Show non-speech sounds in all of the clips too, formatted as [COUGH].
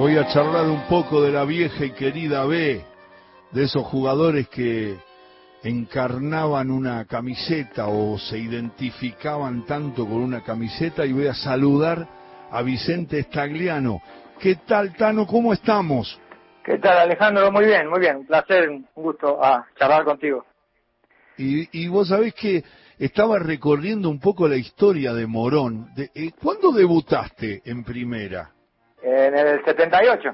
Voy a charlar un poco de la vieja y querida B, de esos jugadores que encarnaban una camiseta o se identificaban tanto con una camiseta y voy a saludar a Vicente Stagliano. ¿Qué tal, Tano? ¿Cómo estamos? ¿Qué tal, Alejandro? Muy bien, muy bien. Un placer, un gusto a charlar contigo. Y, y vos sabés que estaba recorriendo un poco la historia de Morón. De, eh, ¿Cuándo debutaste en primera? En el 78.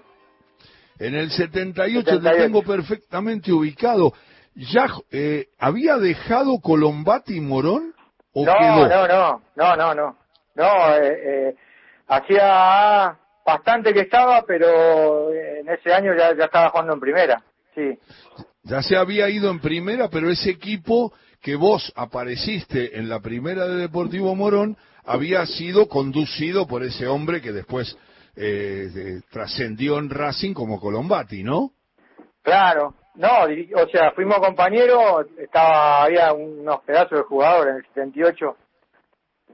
En el 78, te tengo perfectamente ubicado. ¿Ya eh, había dejado Colombati y Morón? ¿o no, quedó? no, no, no, no, no. No, eh, eh, hacía bastante que estaba, pero en ese año ya, ya estaba jugando en primera, sí. Ya se había ido en primera, pero ese equipo que vos apareciste en la primera de Deportivo Morón había sido conducido por ese hombre que después eh, trascendió en Racing como Colombati, ¿no? Claro, no, o sea, fuimos compañeros, estaba, había unos pedazos de jugadores en el 78.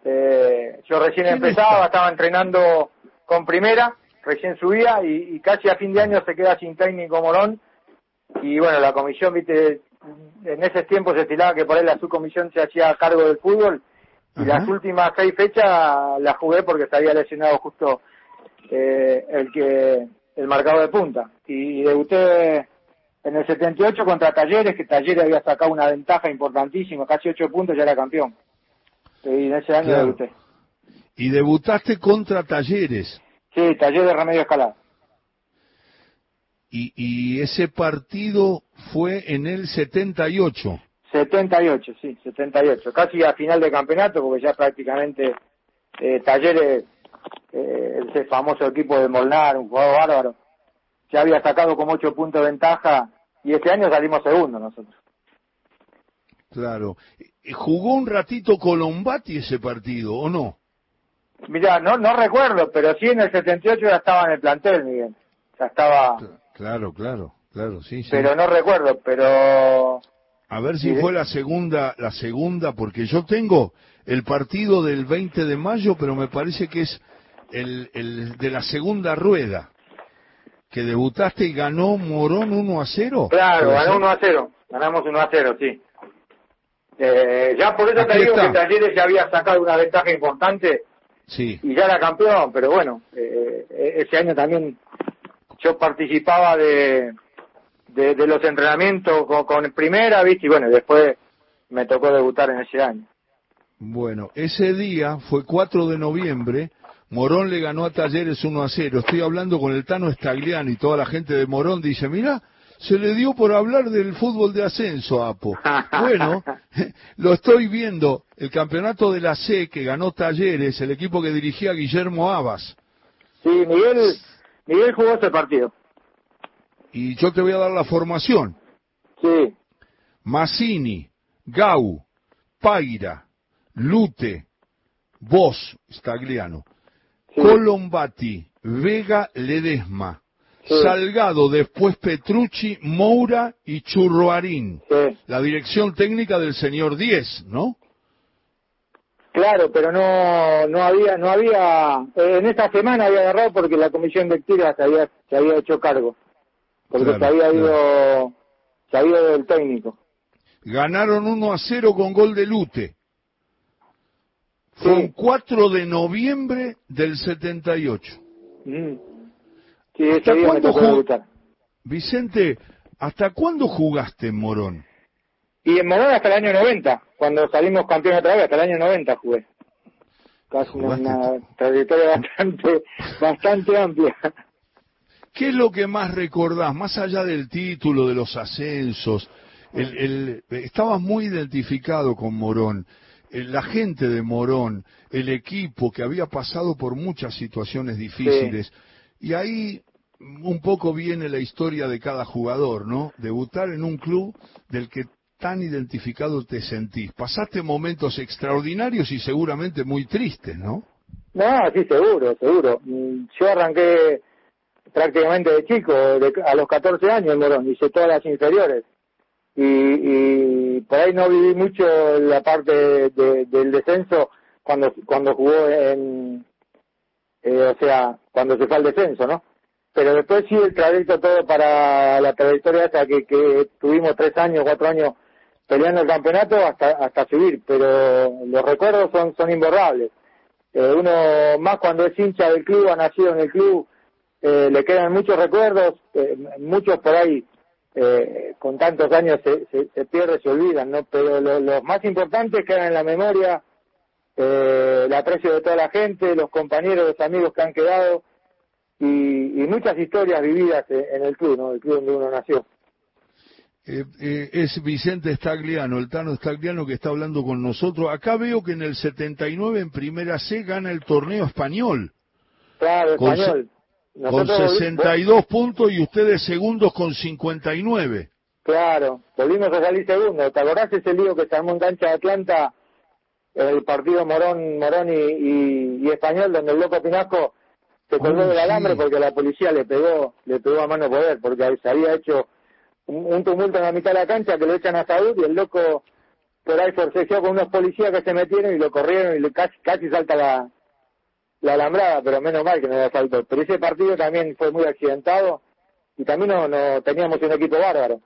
Eh, yo recién ¿Quién empezaba, está? estaba entrenando con primera, recién subía y, y casi a fin de año se queda sin técnico Morón. Y bueno, la comisión, viste, en ese tiempo se estilaba que por ahí la subcomisión se hacía cargo del fútbol. Y Ajá. las últimas seis fechas las jugué porque se había lesionado justo eh, el que el marcador de punta. Y, debuté en el 78 contra Talleres, que Talleres había sacado una ventaja importantísima, casi ocho puntos, ya era campeón. Y en ese año Claro. debuté. Y debutaste contra Talleres. Sí, Talleres Remedio Escalada. Y, y ese partido fue en el 78. 78, sí, 78. Casi a final de campeonato, porque ya prácticamente eh, Talleres, eh, ese famoso equipo de Molnar, un jugador bárbaro, ya había sacado como ocho puntos de ventaja y este año salimos segundo nosotros. Claro. ¿Jugó un ratito Colombati ese partido o no? Mira, no, no recuerdo, pero sí en el 78 ya estaba en el plantel, Miguel. Ya estaba, Claro, claro, claro, sí, sí. pero no recuerdo, pero A ver si Sí. fue la segunda, la segunda, porque yo tengo el partido del 20 de mayo, pero me parece que es el, el de la segunda rueda, que debutaste y ganó Morón 1 a 0. claro, ¿Puede ganó ser? 1 a 0, ganamos 1 a 0, sí. Eh, ya por eso Aquí te digo está. que Talleres ya había sacado una ventaja importante Sí, y ya era campeón, pero bueno, eh, eh, ese año también yo participaba de, de, de los entrenamientos con, con primera, ¿viste? Y bueno, después me tocó debutar en ese año. bueno, ese día fue 4 de noviembre, Morón le ganó a Talleres 1 a 0. Estoy hablando con el Tano Stagliano y toda la gente de Morón dice, mira, se le dio por hablar del fútbol de ascenso, Apo. [LAUGHS] Bueno, [LAUGHS] lo estoy viendo, el campeonato de la C que ganó Talleres, el equipo que dirigía Guillermo Abas. Sí, Miguel, Miguel jugó ese partido. Y yo te voy a dar la formación. Sí, Massini, Gau, Paira, Lute, Vos, Stagliano, sí. Colombati, Vega, Ledesma, Sí. Salgado, después Petrucci, Moura y Churruarín. sí. La dirección técnica del señor 10, ¿no? Claro, pero no no había no había eh, en esta semana había agarrado porque la comisión de lectura se había se había hecho cargo porque Claro, se había claro. ido se había ido el técnico. Ganaron 1 a 0 con gol de Lute. Fue Sí. un 4 de noviembre del 78. Mm. Sí, ¿Hasta cuándo. Vicente, ¿hasta cuándo jugaste en Morón? Y en Morón hasta el año 90, cuando salimos campeón otra vez, hasta el año 90 jugué. Casi una, Jugaste una trayectoria bastante [LAUGHS] bastante amplia. ¿Qué es lo que más recordás, más allá del título, de los ascensos? El, el- estabas muy identificado con Morón, la gente de Morón, el equipo que había pasado por muchas situaciones difíciles. Y ahí un poco viene la historia de cada jugador, ¿no? Debutar en un club del que tan identificado te sentís. Pasaste momentos extraordinarios y seguramente muy tristes, ¿no? No, sí, seguro, seguro. Mm, Yo arranqué prácticamente de chico, de- a los 14 años en Morón, hice todas las inferiores. Y, y por ahí no viví mucho la parte de- del descenso cuando cuando jugó en, eh, o sea, cuando se fue al descenso, ¿no? pero después sí el trayecto todo para la trayectoria hasta que, que tuvimos tres años, cuatro años peleando el campeonato hasta hasta subir, pero los recuerdos son son imborrables. Eh, uno más cuando es hincha del club, ha nacido en el club, eh, le quedan muchos recuerdos, eh, muchos por ahí eh, con tantos años se, se, se pierde, se olvidan, ¿no? Pero los más importantes quedan en la memoria, eh, el aprecio de toda la gente, los compañeros, los amigos que han quedado y, y muchas historias vividas en el club, ¿no? El club donde uno nació. Eh, eh, es Vicente Stagliano, el Tano Stagliano que está hablando con nosotros. Acá veo que en el 79 en Primera C gana el torneo español. Claro, Con español. Con 62 puntos y ustedes segundos con 59. Claro, volvimos a salir segundo. ¿Te acordás ese lío que se armó en cancha de Atlanta, el partido Morón, Morón y, y, y Español, donde el loco Pinasco se colgó Oh, del sí. alambre porque la policía le pegó, le pegó a mano poder, porque se había hecho un, un tumulto en la mitad de la cancha que lo echan a Saúl y el loco por ahí forcejeó con unos policías que se metieron y lo corrieron y le casi, casi salta la, la alambrada, pero menos mal que no la saltó. Pero ese partido también fue muy accidentado y también no, no teníamos un equipo bárbaro.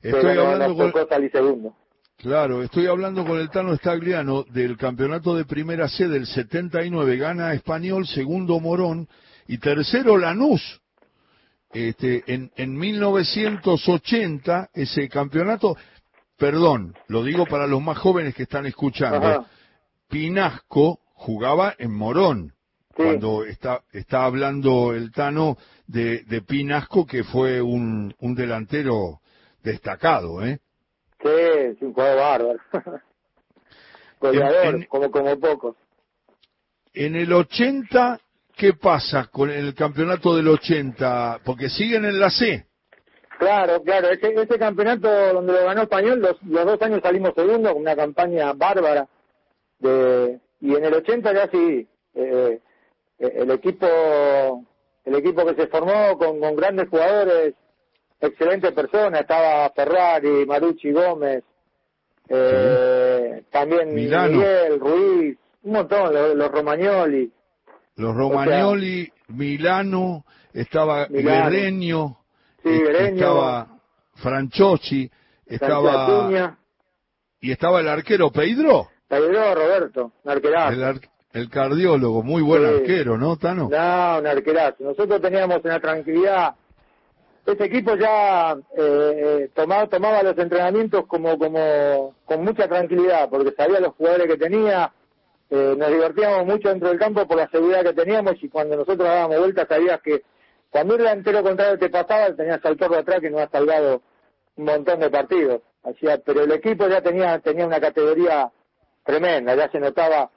Estoy pero no, hablando nos con, tocó salir segundo. claro, estoy hablando con el Tano Stagliano del campeonato de Primera C del 79, gana Español, segundo Morón y tercero Lanús. Este, en, en 1980 ese campeonato, perdón, lo digo para los más jóvenes que están escuchando, Ajá. Pinasco jugaba en Morón. Sí. Cuando está, está hablando el Tano de, de Pinasco, que fue un, un delantero destacado, ¿eh? Sí, es un jugador bárbaro. [LAUGHS] Goleador, En- en- como, como pocos. En el 80, ¿qué pasa con el campeonato del 80? Porque siguen en la C. Claro, claro, ese, ese campeonato donde lo ganó Español, los, los dos años salimos segundo con una campaña bárbara. de Y en el 80 ya sí, eh, eh, el equipo el equipo que se formó con, con grandes jugadores, excelentes personas, estaba Ferrari, Marucci Gómez, eh, también Milano. Miguel, Ruiz, un montón, los, los Romagnoli. Los Romagnoli, Milano, estaba. Guerreño, Sí, estaba Franchochi, estaba y estaba el arquero Pedro, Pedro Roberto, un arquerazo. el, ar- el cardiólogo, muy buen Sí. arquero, ¿no, Tano? No, un arquerazo. Nosotros teníamos una tranquilidad. Este equipo ya eh, eh, tomaba, tomaba los entrenamientos como, como con mucha tranquilidad, porque sabía los jugadores que tenía. eh, nos divertíamos mucho dentro del campo por la seguridad que teníamos y cuando nosotros dábamos vueltas sabías que cuando un delantero contrario te pasaba tenías al toro atrás que no ha salvado un montón de partidos. Hacía, pero el equipo ya tenía tenía una categoría tremenda, ya se notaba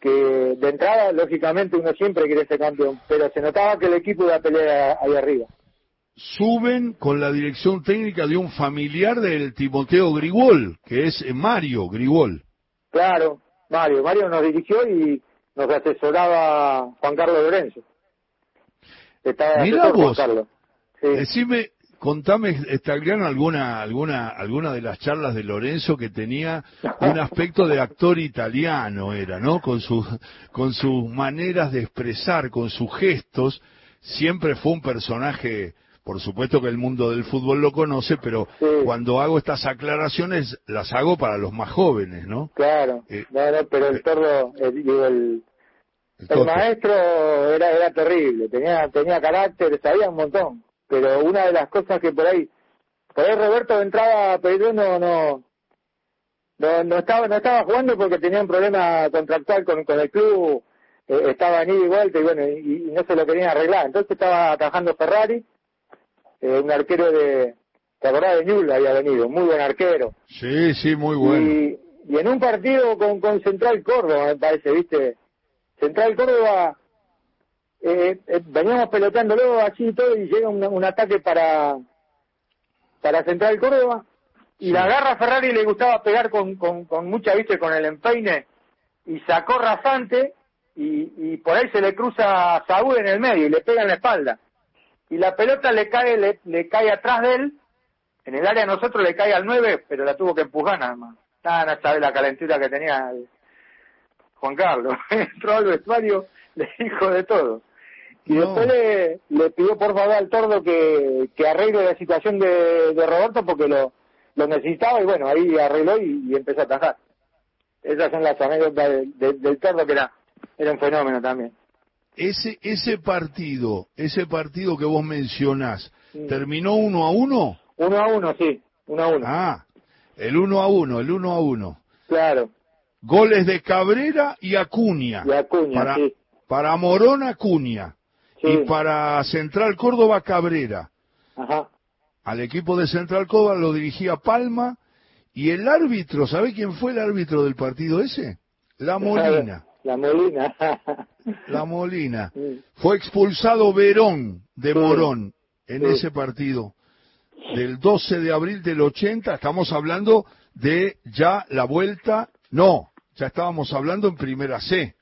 que de entrada, lógicamente, uno siempre quiere ser campeón, pero se notaba que el equipo iba a pelear ahí arriba. Suben con la dirección técnica de un familiar del Timoteo Grigol, que es Mario Grigol. Claro, Mario. Mario nos dirigió y nos asesoraba Juan Carlos Lorenzo. Estaba Mirá asesor Juan vos. Carlos. Sí. Decime, contame, Stagliano, alguna, alguna, alguna de las charlas de Lorenzo que tenía un aspecto de actor italiano, era, ¿no? Con sus, con sus maneras de expresar, con sus gestos, siempre fue un personaje, por supuesto que el mundo del fútbol lo conoce, pero Sí. cuando hago estas aclaraciones las hago para los más jóvenes, ¿no? Claro, Eh, no, no, pero el tordo, eh, el, El el Toto. maestro era, era terrible, tenía, tenía carácter, sabía un montón, pero una de las cosas que por ahí, por ahí Roberto de entrada Pedro no, no, no, no estaba, no estaba jugando porque tenía un problema contractual con, con el club, eh, estaba en ida y vuelta y bueno, y, y no se lo querían arreglar, entonces estaba trabajando Ferrari, eh, un arquero de, ¿te acordás de Ñul? Había venido, muy buen arquero. Sí, sí, muy bueno. Y, y en un partido con, con Central Córdoba, me parece, ¿viste? Central Córdoba, eh, eh, veníamos peloteándolo así y todo, y llega un, un ataque para, para Central Córdoba, y Sí. la agarra Ferrari le gustaba pegar con, con, con mucha, ¿viste? Con el empeine, y sacó rasante, y, y por ahí se le cruza a Saúl en el medio, y le pega en la espalda. Y la pelota le cae, le, le cae atrás de él, en el área a nosotros le cae al 9, pero la tuvo que empujar nada más. Nada, no sabe la calentura que tenía el Juan Carlos. [LAUGHS] Entró al vestuario, le dijo de todo. Y después le, le, pidió por favor al tordo que, que arregle la situación de, de Roberto porque lo, lo necesitaba y bueno, ahí arregló y, empezó a atajar. Esas son las anécdotas del tordo que era, era un fenómeno también. Ese, ese partido, ese partido que vos mencionás, ¿terminó uno a uno? Uno a uno, sí, uno a uno. Ah, el uno a uno, el uno a uno. Claro. Goles de Cabrera y Acuña. Y Acuña, para, sí. Para Morón, Acuña. Y para Central Córdoba, Cabrera. Ajá. Al equipo de Central Córdoba lo dirigía Palma. Y el árbitro, ¿sabe quién fue el árbitro del partido ese? La Molina. La Molina. [LAUGHS] La Molina. Fue expulsado Verón de Morón en ese partido del 12 de abril del 80. Estamos hablando de ya la vuelta. No, ya estábamos hablando en primera C.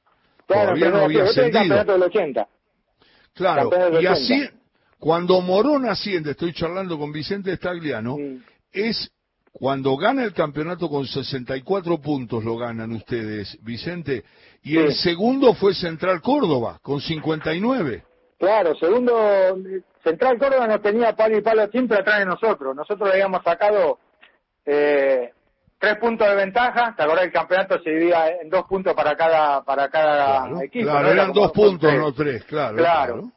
Todavía no había ascendido. Del 80. Claro, y así, cuando Morón asciende, estoy charlando con Vicente Stagliano, es cuando gana el campeonato con 64 puntos, lo ganan ustedes, Vicente, y el segundo fue Central Córdoba, con 59. Claro, segundo, Central Córdoba no tenía palo y palo siempre atrás de nosotros. Nosotros habíamos sacado eh, tres puntos de ventaja. Te acordás el campeonato se dividía en dos puntos para cada para cada equipo. Claro, eran dos puntos, no tres, claro, claro,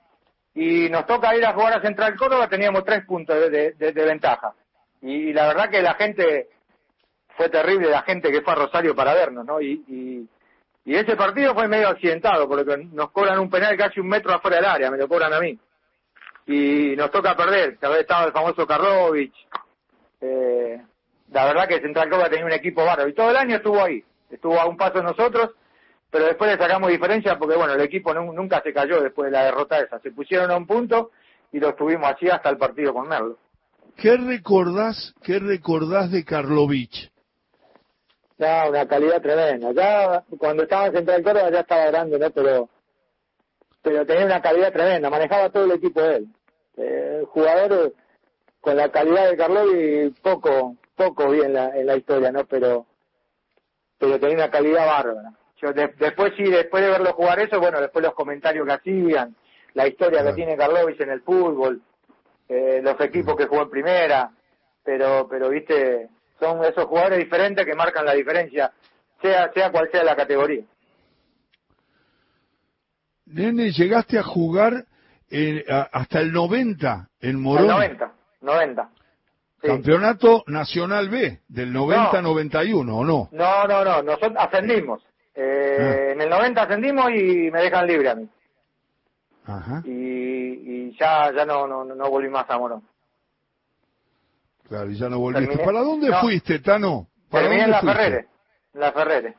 Y nos toca ir a jugar a Central Córdoba, teníamos tres puntos de, de, ventaja. Y, la verdad que la gente, fue terrible la gente que fue a Rosario para vernos, ¿no? Y, y, y ese partido fue medio accidentado, porque nos cobran un penal casi un metro afuera del área, me lo cobran a mí. Y nos toca perder, que había estado el famoso Karlovich, la verdad que Central Córdoba tenía un equipo bárbaro y todo el año estuvo ahí, estuvo a un paso de nosotros, pero después le sacamos diferencia porque bueno, el equipo nunca se cayó después de la derrota esa, se pusieron a un punto y lo estuvimos así hasta el partido con Merlo. ¿Qué recordás, qué recordás de Karlovich? No, una calidad tremenda. Ya cuando estaba en Central Córdoba ya estaba grande, ¿no? Pero pero tenía una calidad tremenda, manejaba todo el equipo de él. Eh, jugador con la calidad de Karlovich poco poco bien la, en la historia, ¿no? Pero pero tenía una calidad bárbara. Yo después sí, después de verlo jugar eso, bueno, después los comentarios que hacían, la historia que tiene Karlovich en el fútbol, eh, los equipos que jugó en primera, pero pero viste, son esos jugadores diferentes que marcan la diferencia, sea sea cual sea la categoría. Nene, llegaste a jugar eh, hasta el 90 en Morón. El 90, 90. Campeonato Nacional B, del 90-91, ¿o no? No, no, no, nosotros ascendimos. Eh, ah. En el 90 ascendimos y me dejan libre a mí. Ajá. Y, y ya ya no, no, no volví más a Morón. Claro, y ya no volviste. ¿Para dónde fuiste, Tano? ¿Para Terminé en la Ferrere. En la Ferrere.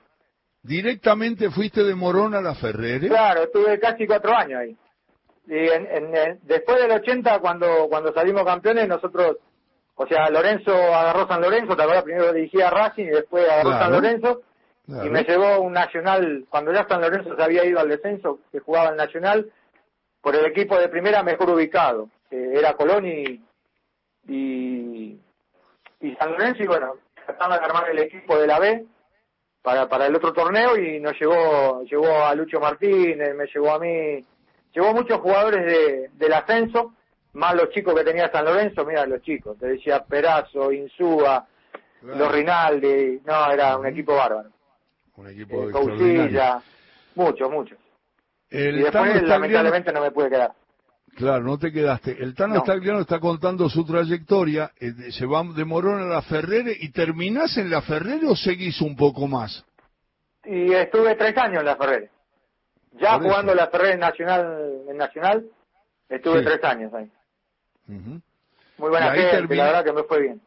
¿Directamente fuiste de Morón a la Ferrere? Claro, estuve casi cuatro años ahí. Y en, en, después del 80, cuando, cuando salimos campeones, nosotros o sea, Lorenzo agarró San Lorenzo, te acuerdas, primero dirigía Racing y después agarró San Lorenzo. Y me llevó un Nacional, cuando ya San Lorenzo se había ido al descenso, que jugaba el Nacional, por el equipo de primera mejor ubicado. era Colón y, y, San Lorenzo, y bueno, trataban de armar el equipo de la B para, para el otro torneo y nos llevó, llevó a Lucho Martínez, me llevó a mí, llevó muchos jugadores de, del ascenso más los chicos que tenía San Lorenzo, mira los chicos, te decía Perazo, Insúa, los Rinaldi, no, era un equipo bárbaro. Un equipo eh, muchos, muchos. y después lamentablemente no me pude quedar. Claro, no te quedaste. El Tano no. está contando su trayectoria, eh, se va de Morón a la Ferrere y terminás en la Ferrere o seguís un poco más? Y estuve tres años en la Ferrere. Ya jugando la Ferrere Nacional, en Nacional, estuve tres años ahí. Muy buena gente, la verdad que me fue bien.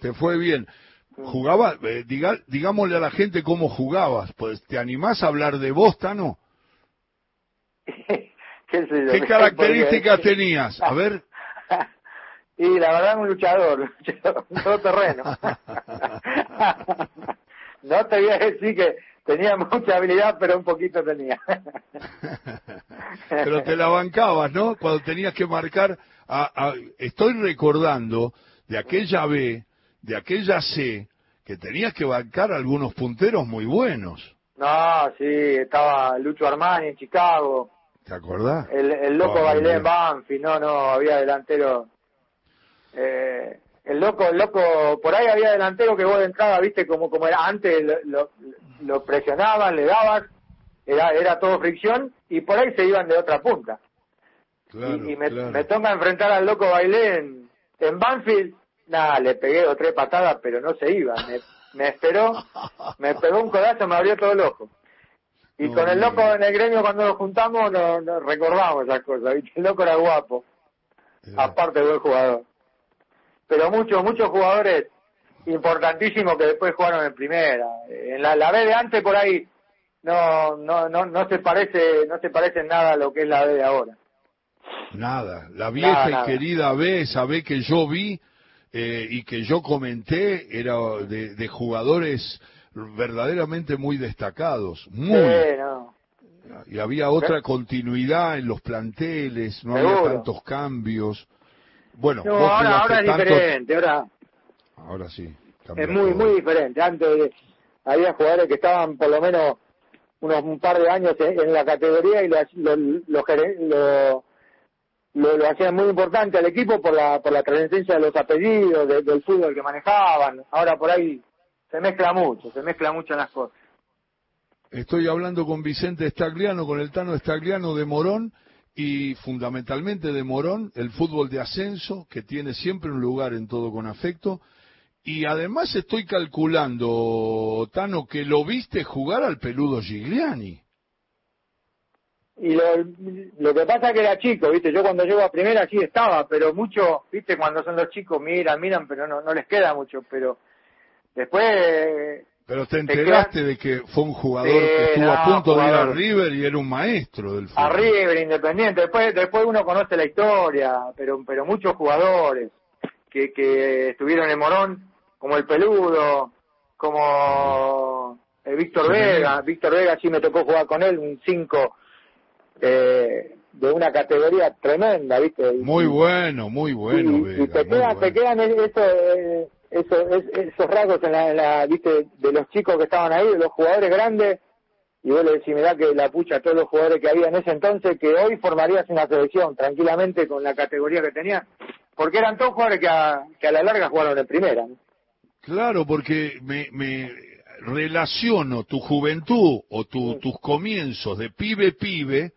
Te fue bien. Jugaba, eh, digámosle a la gente cómo jugabas, pues te animás a hablar de vos, Tano. [LAUGHS] ¿Qué, [LAUGHS] características tenías? A ver. [LAUGHS] y la verdad un luchador, todo terreno. no te voy a decir que tenía mucha habilidad, pero un poquito tenía. pero te la bancabas, ¿no? Cuando tenías que marcar estoy recordando de aquella B, de aquella C, que tenías que bancar algunos punteros muy buenos. No, sí, estaba Lucho Armani en Chicago, ¿Te acordás? El, el loco Oh, bailé bien. en Banfi, no, no, había delantero. Eh, el loco, el loco, por ahí había delantero que vos de entrada, viste, como, como era antes, lo, lo, lo presionaban, le dabas, era, era todo fricción, y por ahí se iban de otra punta. Claro, y y me, claro. me toca enfrentar al loco bailé en, en Banfield, nada, le pegué dos tres patadas, pero no se iba, me, me esperó, [LAUGHS] me pegó un codazo, me abrió todo el ojo. Y No, con el loco en el gremio cuando nos juntamos nos, nos recordamos esas cosas, ¿viste? el loco era guapo, Eh, aparte buen jugador. Pero muchos, muchos jugadores importantísimos que después jugaron en primera. En la, la B de antes por ahí no, no, no, no se parece, no se parece en nada a lo que es la B de ahora. Nada, la vieja Nada, y querida B, esa B que yo vi eh, y que yo comenté, era de, de jugadores verdaderamente muy destacados, muy. Sí, no. Y había otra continuidad en los planteles, no había tantos cambios. Bueno, No, ahora, ahora es tanto- diferente, ahora Ahora sí. es muy, todo. muy diferente. Antes había jugadores que estaban por lo menos unos un par de años en, en la categoría y lo, lo, lo, gere- lo, lo- hacían muy importante al equipo por la, por la trascendencia de los apellidos, de- del fútbol que manejaban. Ahora por ahí se mezcla mucho, se mezcla mucho las cosas. Estoy hablando con Vicente Stagliano, con el Tano Stagliano de Morón y fundamentalmente de Morón, el fútbol de ascenso, que tiene siempre un lugar en todo con afecto. Y además estoy calculando, Tano, que lo viste jugar al peludo Gigliani. Y lo, lo que pasa es que era chico, ¿viste? Yo cuando llego a primera sí estaba, pero mucho, ¿viste? Cuando son los chicos miran, miran, pero no, no les queda mucho. Pero después Pero te Te enteraste de que fue un jugador Sí, que estuvo a punto de ir a. River y era un maestro del fútbol. a River, Independiente, después después uno conoce la historia, pero pero muchos jugadores que, que estuvieron en Morón, como el Peludo, como eh, Víctor Sí. Vega, Víctor Vega sí me tocó jugar con él, un 5 eh, de una categoría tremenda, ¿viste? Y- Muy bueno, muy bueno, y, Vega, y te quedan, te quedan eso, eh, eso, es- esos rasgos en la, en la, viste, de los chicos que estaban ahí, de los jugadores grandes, y vos le decís, mirá que la pucha a todos los jugadores que había en ese entonces, que hoy formarías una selección tranquilamente con la categoría que tenían, porque eran todos jugadores que a, que a la larga jugaron en primera. ¿no? Claro, porque me, me relaciono tu juventud o tu- tus comienzos de pibe pibe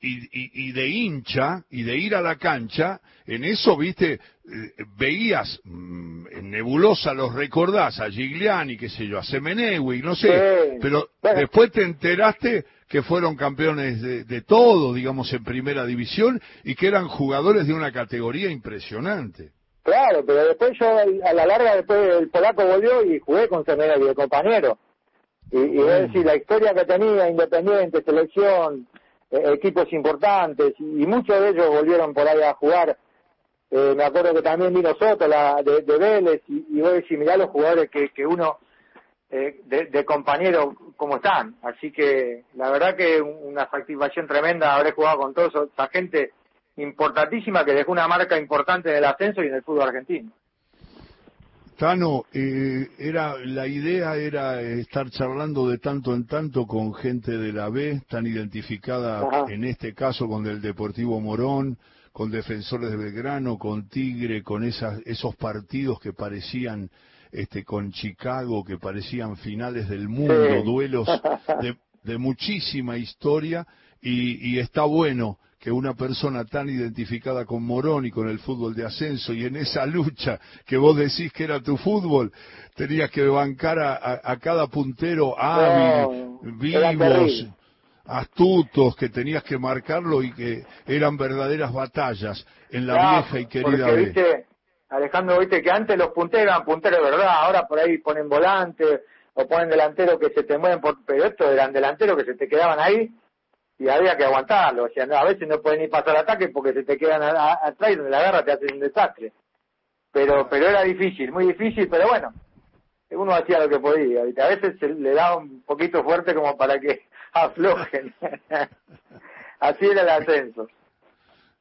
y, y- y de hincha y de ir a la cancha, en eso, viste, eh, veías mm, en nebulosa, los recordás a Gigliani, qué sé yo, a Semenegui, no sé, Sí. pero Bueno. después te enteraste que fueron campeones de, de todo, digamos, en primera división y que eran jugadores de una categoría impresionante. Claro, pero después yo, a la larga, después el polaco volvió y jugué con Semenegui de compañero. Y, y vos decís, la historia que tenía, Independiente, selección, eh, equipos importantes, y, muchos de ellos volvieron por ahí a jugar. Eh, me acuerdo que también vino Soto la, de, de Vélez, y, y vos decís, mirá los jugadores que, que uno, eh, de, de compañero, cómo están. Así que la verdad que una satisfacción tremenda haber jugado con toda esa gente importantísima que dejó una marca importante en el ascenso y en el fútbol argentino. Tano, eh, era la idea era estar charlando de tanto en tanto con gente de la B, tan identificada Ajá. en este caso con el Deportivo Morón, con Defensores de Belgrano, con Tigre, con esas, esos partidos que parecían este, con Chicago, que parecían finales del mundo, Sí. duelos de, [LAUGHS] de muchísima historia, y, y está bueno que una persona tan identificada con Morón y con el fútbol de ascenso y en esa lucha que vos decís que era tu fútbol, tenías que bancar a, a- a cada puntero hábil, No, vivos, astutos, que tenías que marcarlo y que eran verdaderas batallas en la vieja y querida porque, viste, Alejandro, viste que antes los punteros eran punteros de verdad, ahora por ahí ponen volante o ponen delantero que se te mueven, por, pero estos eran delanteros que se te quedaban ahí y había que aguantarlo. O sea, no, a veces no pueden ni pasar ataque porque se te quedan atrás y donde la agarra te hacen un desastre. Pero, pero era difícil, muy difícil, pero bueno, uno hacía lo que podía. ¿viste? A veces se le daba un poquito fuerte como para que [LAUGHS] aflojen. [LAUGHS] Así era el ascenso.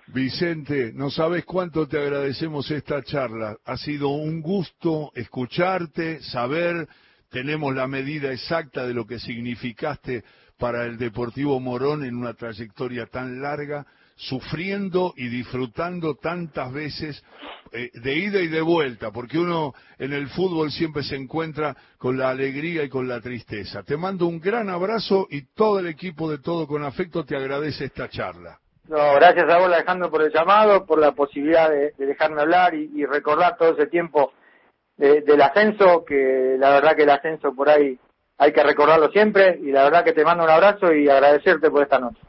Vicente, no sabes cuánto te agradecemos esta charla. Ha sido un gusto escucharte, saber tenemos la medida exacta de lo que significaste para el Deportivo Morón en una trayectoria tan larga, sufriendo y disfrutando tantas veces eh, de ida y de vuelta, porque uno en el fútbol siempre se encuentra con la alegría y con la tristeza. Te mando un gran abrazo y todo el equipo de Todo con Afecto te agradece esta charla. No, gracias a vos Alejandro por el llamado, por la posibilidad de, dejarme hablar y, recordar todo ese tiempo del ascenso, que la verdad que el ascenso por ahí hay que recordarlo siempre y la verdad que te mando un abrazo y agradecerte por esta noche.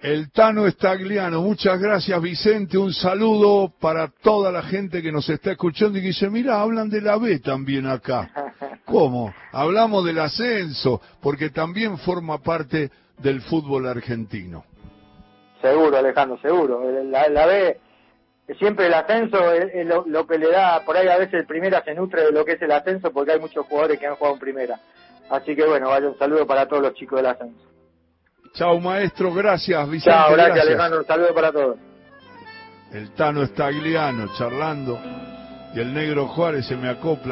El Tano Estagliano, muchas gracias Vicente, un saludo para toda la gente que nos está escuchando y que dice, mira, hablan de la B también acá. [LAUGHS] ¿Cómo? Hablamos del ascenso, porque también forma parte del fútbol argentino. Seguro, Alejandro, seguro. La, la B, siempre el ascenso es, lo, que le da, por ahí a veces el primera se nutre de lo que es el ascenso, porque hay muchos jugadores que han jugado en primera. Así que bueno, vaya un saludo para todos los chicos del ascenso. Chao, maestro. Gracias, Vicente. Chao, gracias, Alejandro. Un saludo para todos. El Tano Estagliano charlando y el negro Juárez se me acopla.